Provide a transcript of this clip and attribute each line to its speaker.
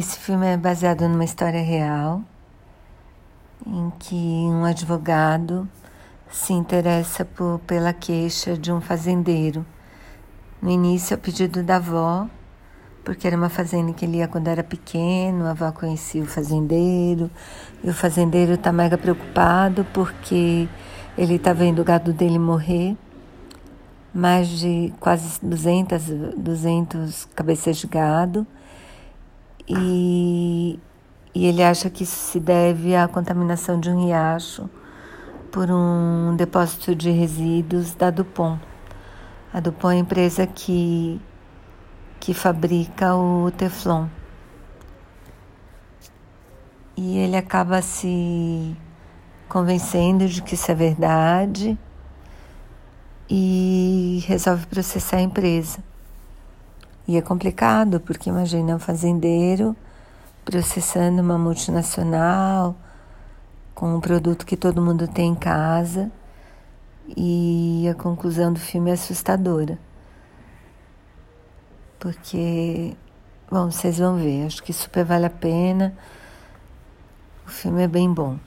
Speaker 1: Esse filme é baseado numa história real em que um advogado se interessa por, pela queixa de um fazendeiro. No início, a pedido da avó, porque era uma fazenda que ele ia quando era pequeno, a avó conhecia o fazendeiro, e o fazendeiro está mega preocupado porque ele está vendo o gado dele morrer. Mais de quase 200, 200 cabeças de gado e, e ele acha que isso se deve à contaminação de um riacho por um depósito de resíduos da Dupont. A Dupont é a empresa que, que fabrica o Teflon. E ele acaba se convencendo de que isso é verdade e resolve processar a empresa. E é complicado, porque imagina um fazendeiro processando uma multinacional com um produto que todo mundo tem em casa e a conclusão do filme é assustadora. Porque, bom, vocês vão ver, acho que super vale a pena. O filme é bem bom.